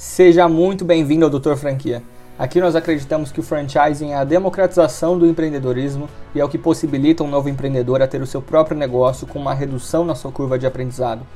Seja muito bem-vindo ao Doutor Franquia. Aqui nós acreditamos que o franchising é a democratização do empreendedorismo e é o que possibilita um novo empreendedor a ter o seu próprio negócio com uma redução na sua curva de aprendizado.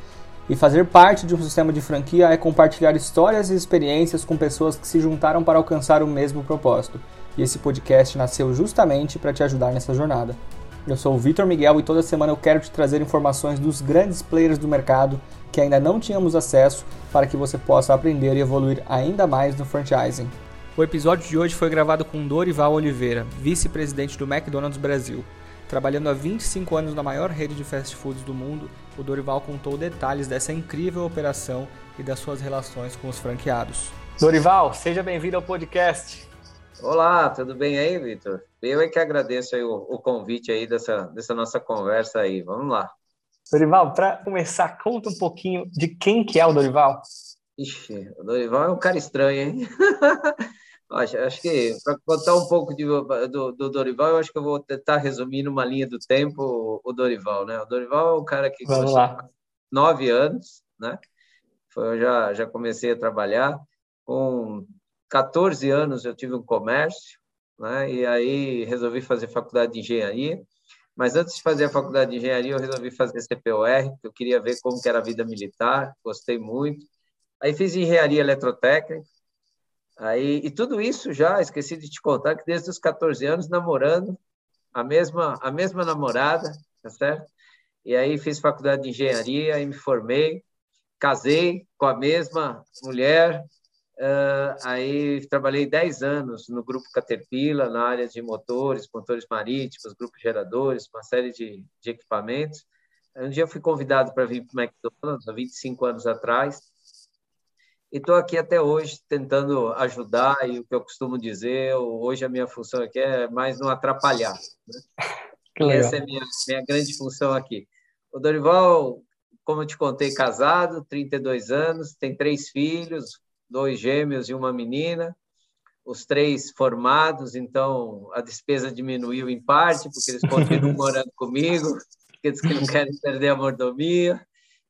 E fazer parte de um sistema de franquia é compartilhar histórias e experiências com pessoas que se juntaram para alcançar o mesmo propósito. E esse podcast nasceu justamente para te ajudar nessa jornada. Eu sou o Vitor Miguel e toda semana eu quero te trazer informações dos grandes players do mercado que ainda não tínhamos acesso para que você possa aprender e evoluir ainda mais no franchising. O episódio de hoje foi gravado com Dorival Oliveira, vice-presidente do McDonald's Brasil. Trabalhando há 25 anos na maior rede de fast foods do mundo, o Dorival contou detalhes dessa incrível operação e das suas relações com os franqueados. Dorival, seja bem-vindo ao podcast. Olá, tudo bem aí, Vitor? Eu é que agradeço o, o, convite aí dessa, dessa nossa conversa aí. Vamos lá. Dorival, para começar, conta um pouquinho de quem que é o Dorival. Ixi, o Dorival é um cara estranho, hein? acho, acho que para contar um pouco de, do, do, Dorival, eu acho que eu vou tentar resumir numa linha do tempo o, o Dorival, né? O Dorival é um cara que Vamos lá. nove anos, né? Foi, eu já, já comecei a trabalhar com 14 anos eu tive um comércio, né? E aí resolvi fazer faculdade de engenharia. Mas antes de fazer a faculdade de engenharia, eu resolvi fazer CPOR, porque eu queria ver como que era a vida militar, gostei muito. Aí fiz engenharia eletrotécnica. Aí, e tudo isso já, esqueci de te contar que desde os 14 anos namorando a mesma a mesma namorada, tá certo? E aí fiz faculdade de engenharia e me formei, casei com a mesma mulher, Uh, aí trabalhei 10 anos no grupo Caterpillar, na área de motores, motores marítimos, grupos geradores, uma série de, de equipamentos. Um dia fui convidado para vir para o McDonald's, há 25 anos atrás, e estou aqui até hoje tentando ajudar, e o que eu costumo dizer, hoje a minha função aqui é mais não atrapalhar. Né? essa é a minha, minha grande função aqui. O Dorival, como eu te contei, casado, 32 anos, tem três filhos, dois gêmeos e uma menina, os três formados, então a despesa diminuiu em parte, porque eles continuam morando comigo, porque eles que não querem perder a mordomia,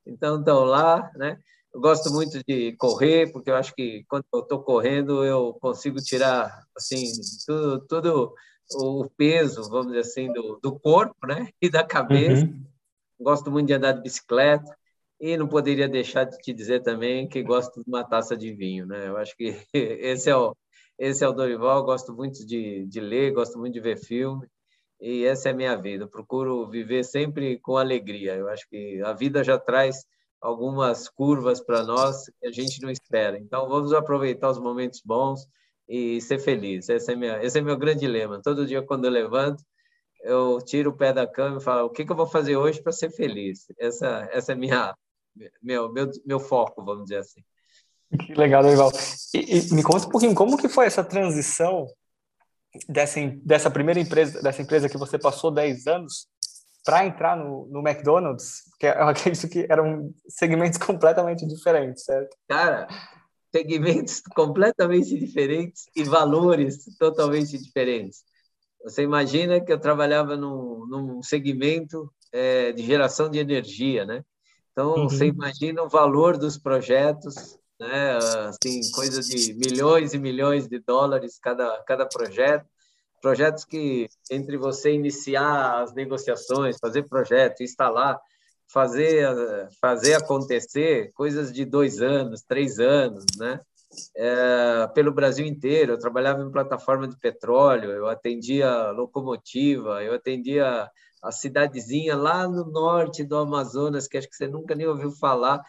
então estão lá, né? Eu gosto muito de correr, porque eu acho que quando eu estou correndo eu consigo tirar assim tudo, tudo o peso, vamos dizer assim, do, do corpo, né? E da cabeça. Uhum. Gosto muito de andar de bicicleta. E não poderia deixar de te dizer também que gosto de uma taça de vinho, né? Eu acho que esse é o, esse é o Dorival. Gosto muito de, de ler, gosto muito de ver filme. E essa é a minha vida. Eu procuro viver sempre com alegria. Eu acho que a vida já traz algumas curvas para nós que a gente não espera. Então, vamos aproveitar os momentos bons e ser feliz. Esse é, minha, esse é meu grande lema. Todo dia, quando eu levanto, eu tiro o pé da cama e falo: o que, que eu vou fazer hoje para ser feliz? Essa, essa é minha meu, meu, meu foco, vamos dizer assim. Que legal, Dorival. E, e, me conta um pouquinho como que foi essa transição dessa, dessa primeira empresa, dessa empresa que você passou 10 anos para entrar no, no McDonald's, que eu acredito que eram segmentos completamente diferentes, certo? Cara, segmentos completamente diferentes e valores totalmente diferentes. Você imagina que eu trabalhava num, num segmento é, de geração de energia, né? Então, uhum. você imagina o valor dos projetos, né? assim, coisa de milhões e milhões de dólares cada, cada projeto. Projetos que, entre você iniciar as negociações, fazer projeto, instalar, fazer, fazer acontecer, coisas de dois anos, três anos, né? É, pelo Brasil inteiro. Eu trabalhava em plataforma de petróleo, eu atendia locomotiva, eu atendia a cidadezinha lá no norte do Amazonas, que acho que você nunca nem ouviu falar.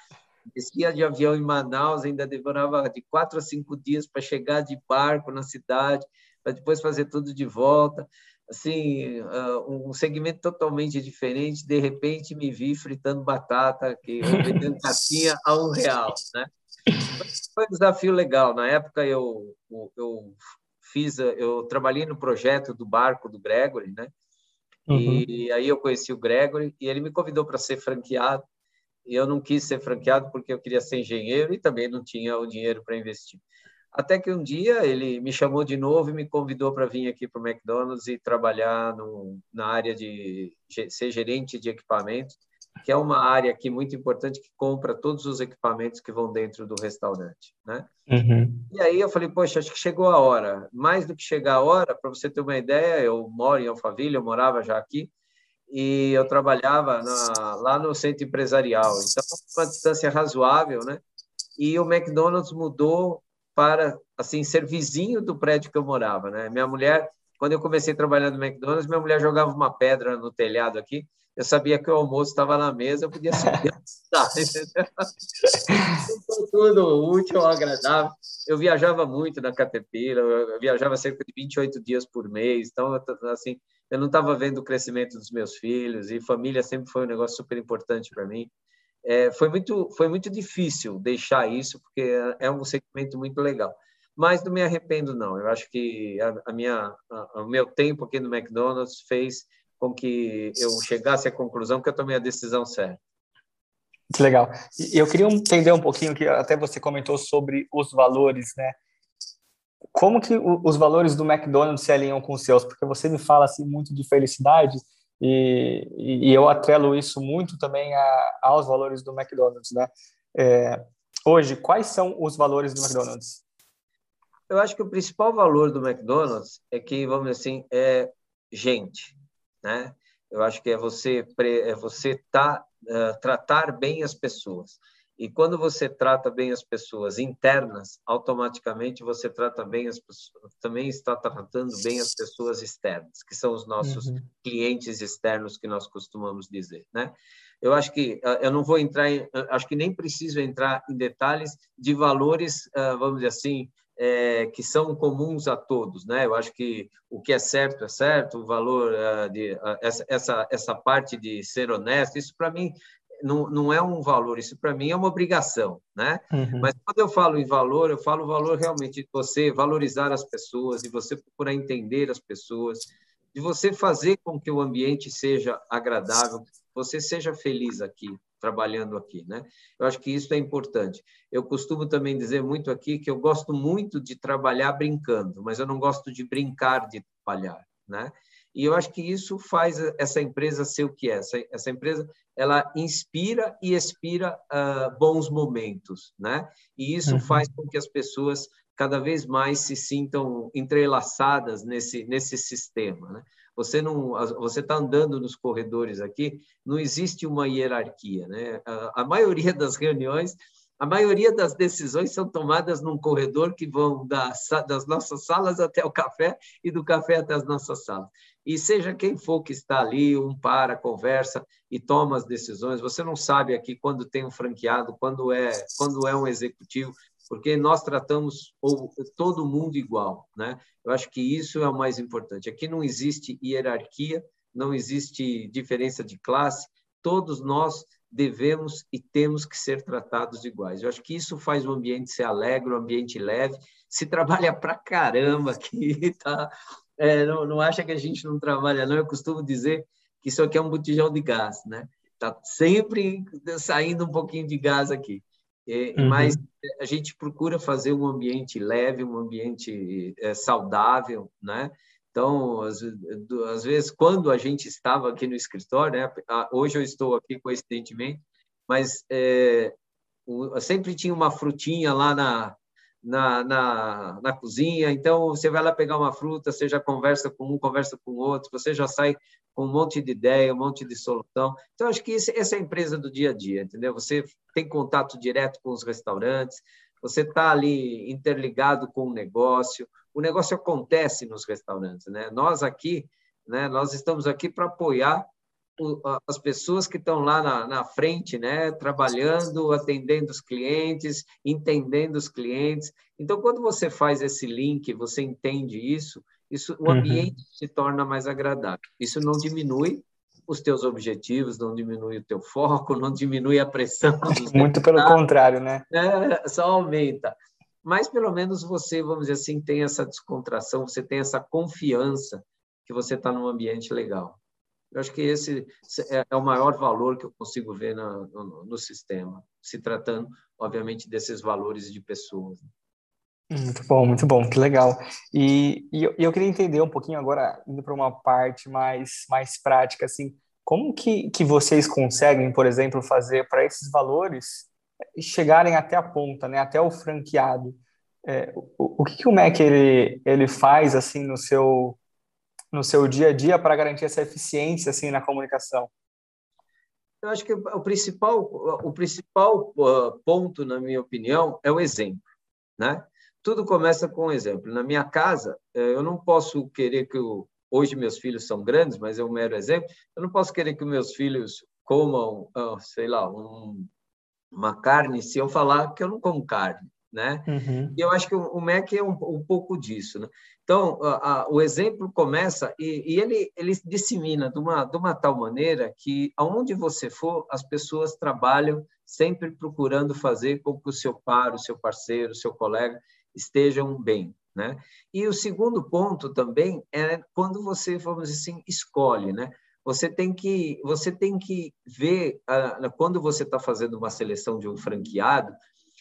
Descia de avião em Manaus, ainda demorava de quatro a cinco dias para chegar de barco na cidade, para depois fazer tudo de volta. Assim, ah, um segmento totalmente diferente. De repente, me vi fritando batata, que vendendo casquinha a um real, né? Foi um desafio legal. Na época, eu, eu fiz, eu trabalhei no projeto do barco do Gregory, né? Uhum. E aí eu conheci o Gregory e ele me convidou para ser franqueado. E eu não quis ser franqueado porque eu queria ser engenheiro e também não tinha o dinheiro para investir. Até que um dia ele me chamou de novo e me convidou para vir aqui para o McDonald's e trabalhar no, na área de ser gerente de equipamentos. Que é uma área aqui muito importante que compra todos os equipamentos que vão dentro do restaurante, né? Uhum. E aí eu falei, poxa, acho que chegou a hora. Mais do que chegar a hora, para você ter uma ideia, eu moro em Alphaville, eu morava já aqui, e eu trabalhava na, lá no centro empresarial. Então, uma distância razoável, né? E o McDonald's mudou para assim ser vizinho do prédio que eu morava, né? Minha mulher, quando eu comecei a trabalhar no McDonald's, minha mulher jogava uma pedra no telhado aqui eu sabia que o almoço estava na mesa, eu podia subir tudo útil, agradável. Eu viajava muito na Caterpillar, eu viajava cerca de 28 dias por mês, então, assim, eu não estava vendo o crescimento dos meus filhos, e família sempre foi um negócio super importante para mim. É, foi, muito, foi muito difícil deixar isso, porque é um segmento muito legal. Mas não me arrependo, não. Eu acho que a, a minha, a, o meu tempo aqui no McDonald's fez com que eu chegasse à conclusão que eu tomei a decisão certa. Muito legal. Eu queria entender um pouquinho que até você comentou sobre os valores, né? Como que os valores do McDonald's se alinham com os seus? Porque você me fala assim muito de felicidade e, e eu atrelo isso muito também a, aos valores do McDonald's, né? É, hoje, quais são os valores do McDonald's? Eu acho que o principal valor do McDonald's é que, vamos dizer assim, é gente né? Eu acho que é você é você tá, uh, tratar bem as pessoas. E quando você trata bem as pessoas internas, automaticamente você trata bem as pessoas, também está tratando bem as pessoas externas, que são os nossos uhum. clientes externos que nós costumamos dizer, né? Eu acho que eu não vou entrar em, acho que nem preciso entrar em detalhes de valores, vamos dizer assim, é, que são comuns a todos, né? Eu acho que o que é certo é certo, o valor uh, de uh, essa, essa essa parte de ser honesto, isso para mim não, não é um valor, isso para mim é uma obrigação, né? Uhum. Mas quando eu falo em valor, eu falo valor realmente de você valorizar as pessoas, de você procurar entender as pessoas, de você fazer com que o ambiente seja agradável, você seja feliz aqui, trabalhando aqui, né? Eu acho que isso é importante. Eu costumo também dizer muito aqui que eu gosto muito de trabalhar brincando, mas eu não gosto de brincar de trabalhar, né? E eu acho que isso faz essa empresa ser o que é. Essa, essa empresa ela inspira e expira uh, bons momentos, né? E isso uhum. faz com que as pessoas cada vez mais se sintam entrelaçadas nesse nesse sistema, né? Você não, você está andando nos corredores aqui, não existe uma hierarquia, né? A, a, maioria das reuniões, a maioria das decisões são tomadas num corredor que vão da, das nossas salas até o café e do café até as nossas salas. E seja quem for que está ali, um para, conversa e toma as decisões. Você não sabe aqui quando tem um franqueado, quando é, quando é um executivo, porque nós tratamos todo mundo igual, né? Eu acho que isso é o mais importante. Aqui não existe hierarquia, não existe diferença de classe, todos nós devemos e temos que ser tratados iguais. Eu acho que isso faz o ambiente ser alegre, o ambiente leve. Se trabalha pra caramba aqui, tá? É, não, não acha que a gente não trabalha, não. Eu costumo dizer que isso aqui é um botijão de gás, né? Tá sempre saindo um pouquinho de gás aqui. É, uhum. Mas a gente procura fazer um ambiente leve, um ambiente é, saudável, né? Então, às, às, vezes, quando a gente estava aqui no escritório, né? hoje eu estou aqui coincidentemente, mas é, sempre tinha uma frutinha lá na, na, na, na, cozinha. Então, você vai lá pegar uma fruta, você já conversa com um, conversa com o outro, você já sai com um monte de ideia, um monte de solução. Então, acho que esse, essa é a empresa do dia a dia, entendeu? Você tem contato direto com os restaurantes, você está ali interligado com o negócio, o negócio acontece nos restaurantes, né? Nós aqui, né, nós estamos aqui para apoiar as pessoas que estão lá na, na, frente, né, trabalhando, atendendo os clientes, entendendo os clientes. Então, quando você faz esse link, você entende isso, isso o uhum. ambiente uhum. se torna mais agradável. Isso não diminui os teus objetivos, não diminui o teu foco, não diminui a pressão. Muito pelo contrário, né? É, só aumenta. Mas pelo menos você, vamos dizer assim, tem essa descontração, você tem essa confiança que você está num ambiente legal. Eu acho que esse é, é o maior valor que eu consigo ver no, no, no sistema, se tratando, obviamente, desses valores de pessoas. Muito bom, muito bom, que legal. E, e eu, eu, queria entender um pouquinho agora, indo para uma parte mais, mais prática, assim, Como que, que vocês conseguem, por exemplo, fazer para esses valores chegarem até a ponta, né, até o franqueado? É, o, o que, que o MEC ele, ele faz assim no seu no seu dia a dia para garantir essa eficiência assim na comunicação? Eu acho que o principal o principal uh, ponto, na minha opinião, é o exemplo, né? Tudo começa com o exemplo. Na minha casa, eh, eu não posso querer que o, hoje meus filhos são grandes, mas é um mero exemplo. Eu não posso querer que meus filhos comam, ah, sei lá, um, uma carne se eu falar que eu não como carne né? Uhum. E eu acho que o MEC é um, um pouco disso, né? Então, a, a, o exemplo começa e, e, ele, ele dissemina de uma, de uma tal maneira que, aonde você for, as pessoas trabalham sempre procurando fazer com que o seu par, o seu parceiro, o seu colega estejam bem, né? E o segundo ponto também é quando você, vamos dizer assim, escolhe, né? Você tem que, você tem que ver, uh, quando você está fazendo uma seleção de um franqueado,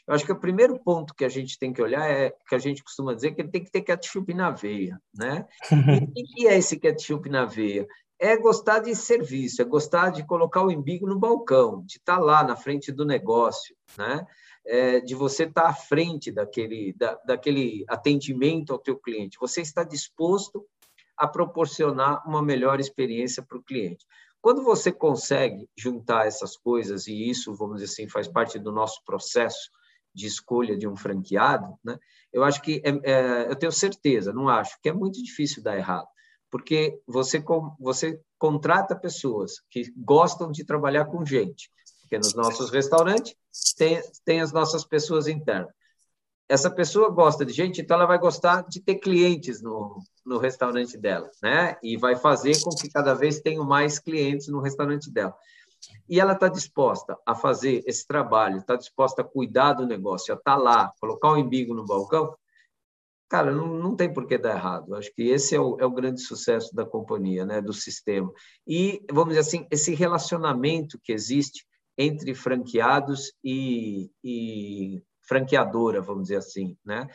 eu acho que o primeiro ponto que a gente tem que olhar é que a gente costuma dizer que ele tem que ter ketchup na veia, né? E o que é esse ketchup na veia? É gostar de serviço, é gostar de colocar o embigo no balcão, de estar tá lá na frente do negócio, né? É, de você estar tá à frente daquele, da, daquele atendimento ao teu cliente. Você está disposto a proporcionar uma melhor experiência para o cliente. Quando você consegue juntar essas coisas, e isso, vamos dizer assim, faz parte do nosso processo de escolha de um franqueado, né? eu acho que, é, é, eu tenho certeza, não acho, que é muito difícil dar errado, porque você, você contrata pessoas que gostam de trabalhar com gente, porque nos nossos restaurantes tem, tem as nossas pessoas internas. Essa pessoa gosta de gente, então ela vai gostar de ter clientes no, no restaurante dela, né? E vai fazer com que cada vez tenham mais clientes no restaurante dela e ela está disposta a fazer esse trabalho, está disposta a cuidar do negócio, a estar tá lá, colocar o embigo no balcão, cara, não, não tem por que dar errado. Acho que esse é o, é o grande sucesso da companhia, né, do sistema. E, vamos dizer assim, esse relacionamento que existe entre franqueados e, e franqueadora, vamos dizer assim, né?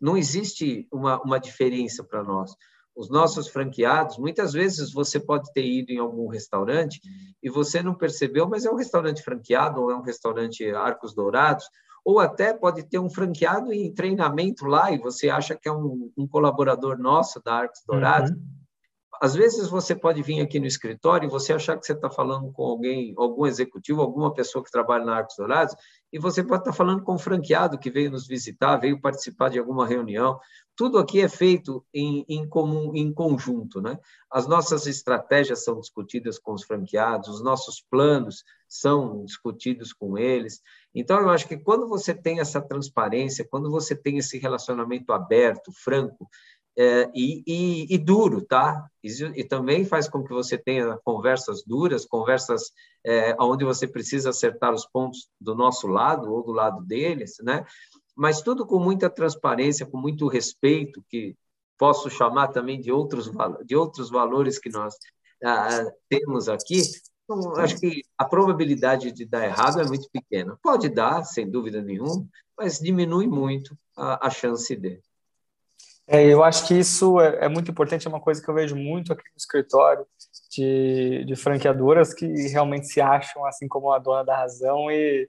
Não existe uma, uma diferença para nós os nossos franqueados, muitas vezes você pode ter ido em algum restaurante e você não percebeu, mas é um restaurante franqueado ou é um restaurante Arcos Dourados, ou até pode ter um franqueado em treinamento lá e você acha que é um, um colaborador nosso da Arcos Dourados. Uhum. Às vezes você pode vir aqui no escritório e você achar que você está falando com alguém, algum executivo, alguma pessoa que trabalha na Arcos Dourados, e você pode estar tá falando com um franqueado que veio nos visitar, veio participar de alguma reunião tudo aqui é feito em, em comum, em conjunto, né? As nossas estratégias são discutidas com os franqueados, os nossos planos são discutidos com eles. Então, eu acho que quando você tem essa transparência, quando você tem esse relacionamento aberto, franco é, e, e, e, duro, tá? E, também faz com que você tenha conversas duras, conversas é, onde você precisa acertar os pontos do nosso lado ou do lado deles, né? mas tudo com muita transparência, com muito respeito, que posso chamar também de outros, de outros valores que nós ah, temos aqui. Então, acho que a probabilidade de dar errado é muito pequena. Pode dar, sem dúvida nenhuma, mas diminui muito a, a chance de. É, eu acho que isso é, é, muito importante, é uma coisa que eu vejo muito aqui no escritório de, de franqueadoras que realmente se acham assim como a dona da razão e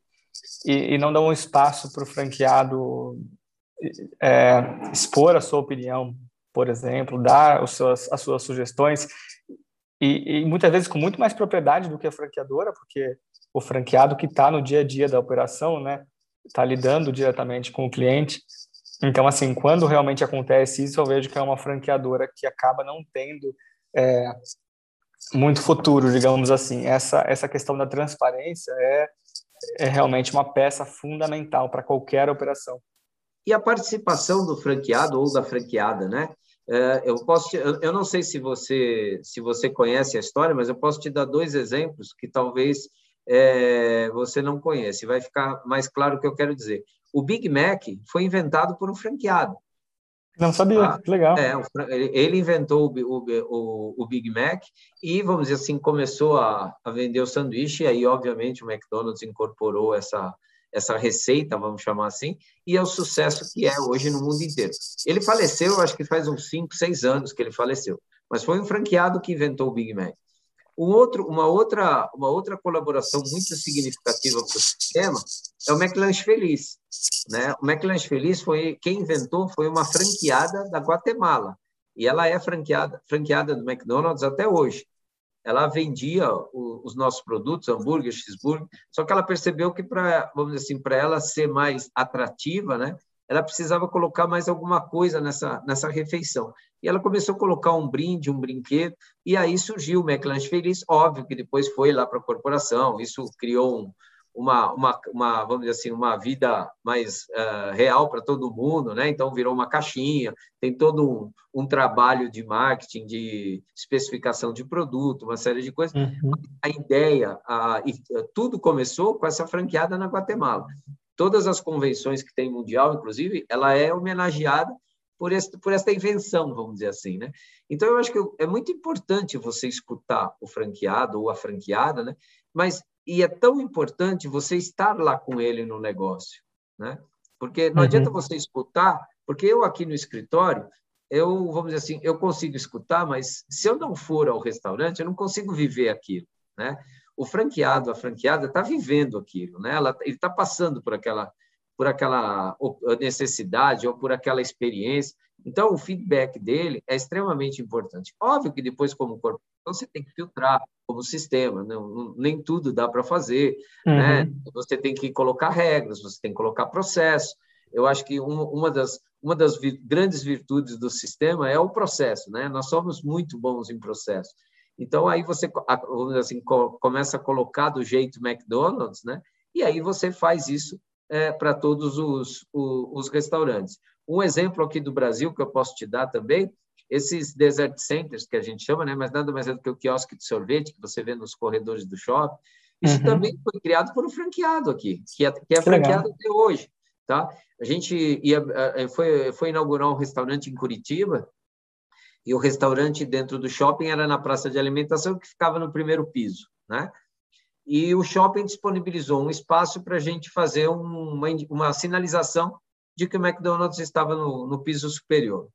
e, e não dão espaço para o franqueado é, expor a sua opinião, por exemplo, dar os seus, as suas sugestões, e, e, muitas vezes com muito mais propriedade do que a franqueadora, porque o franqueado que está no dia a dia da operação, né, está lidando diretamente com o cliente. Então, assim, quando realmente acontece isso, eu vejo que é uma franqueadora que acaba não tendo é, muito futuro, digamos assim. Essa, essa questão da transparência é é realmente uma peça fundamental para qualquer operação. E a participação do franqueado ou da franqueada, né? É, eu posso, eu não sei se você se você conhece a história, mas eu posso te dar dois exemplos que talvez é, você não conhece. Vai ficar mais claro o que eu quero dizer. O Big Mac foi inventado por um franqueado. Não sabia, ah, legal. É, ele inventou o, o, o, Big Mac e, vamos dizer assim, começou a, a vender o sanduíche, e aí, obviamente, o McDonald's incorporou essa, essa receita, vamos chamar assim, e é o sucesso que é hoje no mundo inteiro. Ele faleceu, acho que faz uns 5, 6 anos que ele faleceu, mas foi um franqueado que inventou o Big Mac. Um outro, uma, outra, uma outra colaboração muito significativa para o sistema é o McLanche Feliz. Né? O McLanche Feliz foi quem inventou foi uma franqueada da Guatemala e ela é franqueada franqueada do McDonald's até hoje. Ela vendia os nossos produtos, hambúrguer, cheeseburger, só que ela percebeu que para vamos dizer assim para ela ser mais atrativa, né? ela precisava colocar mais alguma coisa nessa, nessa refeição. E ela começou a colocar um brinde, um brinquedo, e aí surgiu o McLanche Feliz. Óbvio que depois foi lá para a corporação, isso criou um, uma, uma, uma, vamos dizer assim, uma vida mais uh, real para todo mundo, né? Então virou uma caixinha, tem todo um, um, trabalho de marketing, de especificação de produto, uma série de coisas. Uhum. A ideia, a, e, tudo começou com essa franqueada na Guatemala todas as convenções que tem mundial, inclusive, ela é homenageada por, este, por esta invenção, vamos dizer assim, né? Então, eu acho que é muito importante você escutar o franqueado ou a franqueada, né? Mas, e é tão importante você estar lá com ele no negócio, né? Porque não uhum. adianta você escutar, porque eu aqui no escritório, eu, vamos dizer assim, eu consigo escutar, mas se eu não for ao restaurante, eu não consigo viver aquilo, né? o franqueado, a franqueada está vivendo aquilo, né? Ela, ele está passando por aquela, por aquela necessidade ou por aquela experiência. Então, o feedback dele é extremamente importante. Óbvio que depois, como corpo, você tem que filtrar como sistema, não, nem tudo dá para fazer, uhum. né? Você tem que colocar regras, você tem que colocar processo. Eu acho que uma, uma das uma das grandes virtudes do sistema é o processo, né? Nós somos muito bons em processo. Então, aí você assim, começa a colocar do jeito McDonald's, né? e aí você faz isso é, para todos os, os, os, restaurantes. Um exemplo aqui do Brasil que eu posso te dar também, esses desert centers que a gente chama, né? mas nada mais é do que o quiosque de sorvete que você vê nos corredores do shopping, isso uhum. também foi criado por um franqueado aqui, que é, que é franqueado até hoje. Tá? A gente ia, é, foi, foi inaugurar um restaurante em Curitiba, e o restaurante dentro do shopping era na praça de alimentação que ficava no primeiro piso, né? E o shopping disponibilizou um espaço para a gente fazer uma, uma sinalização de que o McDonald's estava no, no piso superior.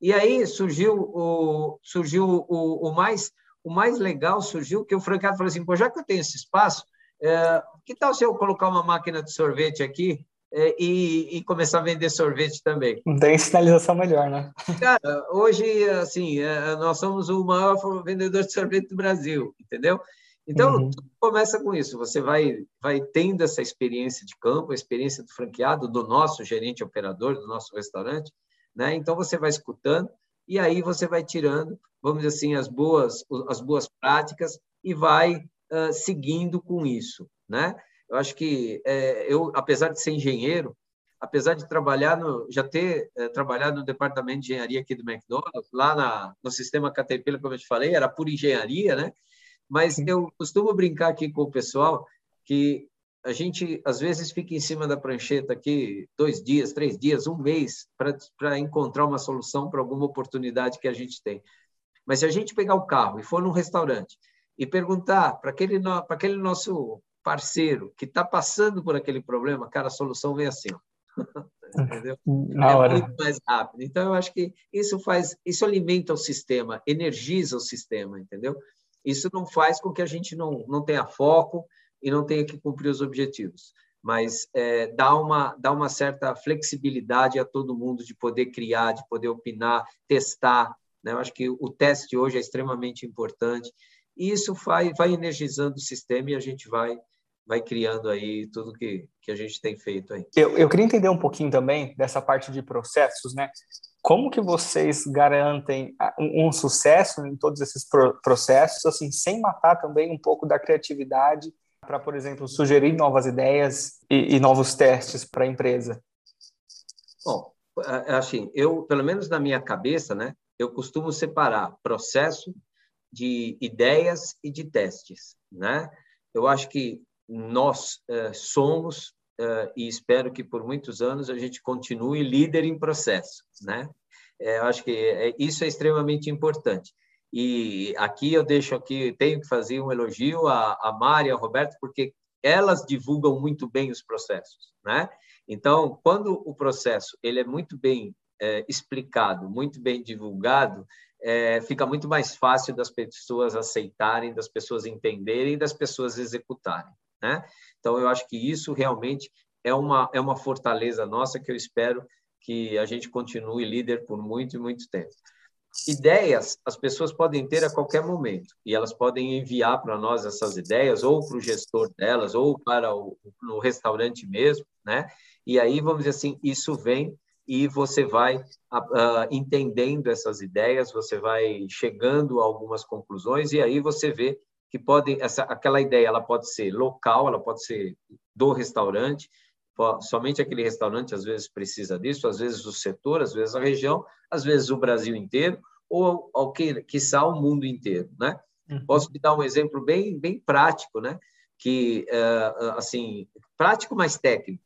E aí surgiu o surgiu o, o mais o mais legal surgiu que o franqueado falou assim, pô, já que eu tenho esse espaço, é, que tal se eu colocar uma máquina de sorvete aqui é, e, e, começar a vender sorvete também. Tem sinalização melhor, né? Cara, hoje, assim, é, nós somos o maior vendedor de sorvete do Brasil, entendeu? Então, uhum. começa com isso. Você vai, vai tendo essa experiência de campo, a experiência do franqueado, do nosso gerente operador, do nosso restaurante, né? Então, você vai escutando e aí você vai tirando, vamos dizer assim, as boas, as boas práticas e vai uh, seguindo com isso, né? Eu acho que é, eu, apesar de ser engenheiro, apesar de trabalhar no, já ter é, trabalhado no departamento de engenharia aqui do McDonald's, lá na, no sistema Caterpillar, como eu te falei, era por engenharia, né? Mas eu costumo brincar aqui com o pessoal que a gente às vezes fica em cima da prancheta aqui dois dias, três dias, um mês para encontrar uma solução para alguma oportunidade que a gente tem. Mas se a gente pegar o carro e for num restaurante e perguntar para aquele, para aquele nosso parceiro que está passando por aquele problema, cara, a solução vem assim, entendeu? Na é hora. muito mais rápido. Então, eu acho que isso faz, isso alimenta o sistema, energiza o sistema, entendeu? Isso não faz com que a gente não, não tenha foco e não tenha que cumprir os objetivos, mas é, dá, uma, dá uma certa flexibilidade a todo mundo de poder criar, de poder opinar, testar. Né? Eu acho que o teste hoje é extremamente importante. E isso vai, vai energizando o sistema e a gente vai vai criando aí tudo que, que a gente tem feito aí. Eu, eu queria entender um pouquinho também dessa parte de processos, né? Como que vocês garantem ah, um, sucesso em todos esses pro, processos, assim, sem matar também um pouco da criatividade para, por exemplo, sugerir novas ideias e, e novos testes para a empresa? Bom, assim, eu, pelo menos na minha cabeça, né, eu costumo separar processo de ideias e de testes, né? Eu acho que nós eh, somos e espero que por muitos anos a gente continue líder em processo, né? É, acho que é, isso é extremamente importante. E aqui eu deixo aqui, tenho que fazer um elogio à, à Mari ao Roberto, porque elas divulgam muito bem os processos, né? Então, quando o processo ele é muito bem é, explicado, muito bem divulgado, é, fica muito mais fácil das pessoas aceitarem, das pessoas entenderem, das pessoas executarem. Né? Então, eu acho que isso realmente é uma, é uma fortaleza nossa que eu espero que a gente continue líder por muito e muito tempo. Ideias as pessoas podem ter a qualquer momento e elas podem enviar para nós essas ideias ou para o gestor delas ou para o no restaurante mesmo, né? E aí vamos dizer assim, isso vem e você vai uh, entendendo essas ideias, você vai chegando a algumas conclusões e aí você vê que pode essa aquela ideia ela pode ser local, ela pode ser do restaurante, somente aquele restaurante às vezes precisa disso, às vezes o setor, às vezes a região, às vezes o Brasil inteiro, ou ao que quiçá o mundo inteiro, né? Uhum. Posso te dar um exemplo bem bem prático, né? Que uh, assim prático mais técnico.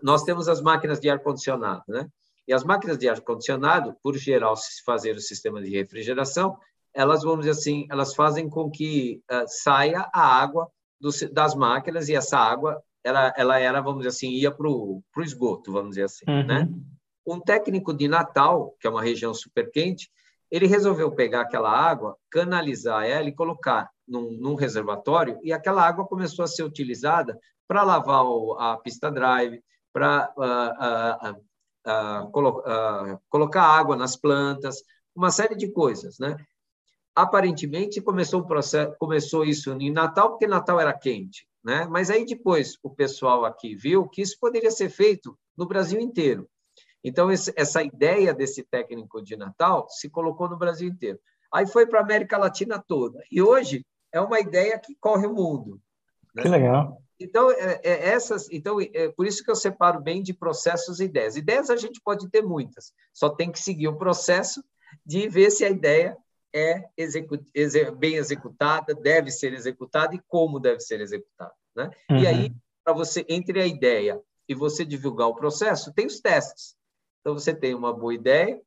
Nós temos as máquinas de ar condicionado, né? E as máquinas de ar condicionado, por geral, se fazer o sistema de refrigeração, elas vamos dizer assim, elas fazem com que uh, saia a água do, das máquinas e essa água ela, ela era, vamos dizer assim, ia para o esgoto, vamos dizer assim, uhum. né? Um técnico de Natal, que é uma região super quente, ele resolveu pegar aquela água, canalizar ela e colocar num, num reservatório, e aquela água começou a ser utilizada para lavar o, a pista drive, para uh, uh, uh, colo colocar água nas plantas, uma série de coisas, né? Aparentemente começou o processo, começou isso em Natal porque Natal era quente. Né? Mas aí depois o pessoal aqui viu que isso poderia ser feito no Brasil inteiro. Então, esse, essa ideia desse técnico de Natal se colocou no Brasil inteiro. Aí foi para a América Latina toda. E hoje é uma ideia que corre o mundo. Né? Que legal. Então, é, é, essas, então é por isso que eu separo bem de processos e ideias. Ideias a gente pode ter muitas, só tem que seguir o processo de ver se a ideia é bem executada, deve ser executada e como deve ser executada. Né? Uhum. E aí, para você, entre a ideia e você divulgar o processo, tem os testes. Então, você tem uma boa ideia,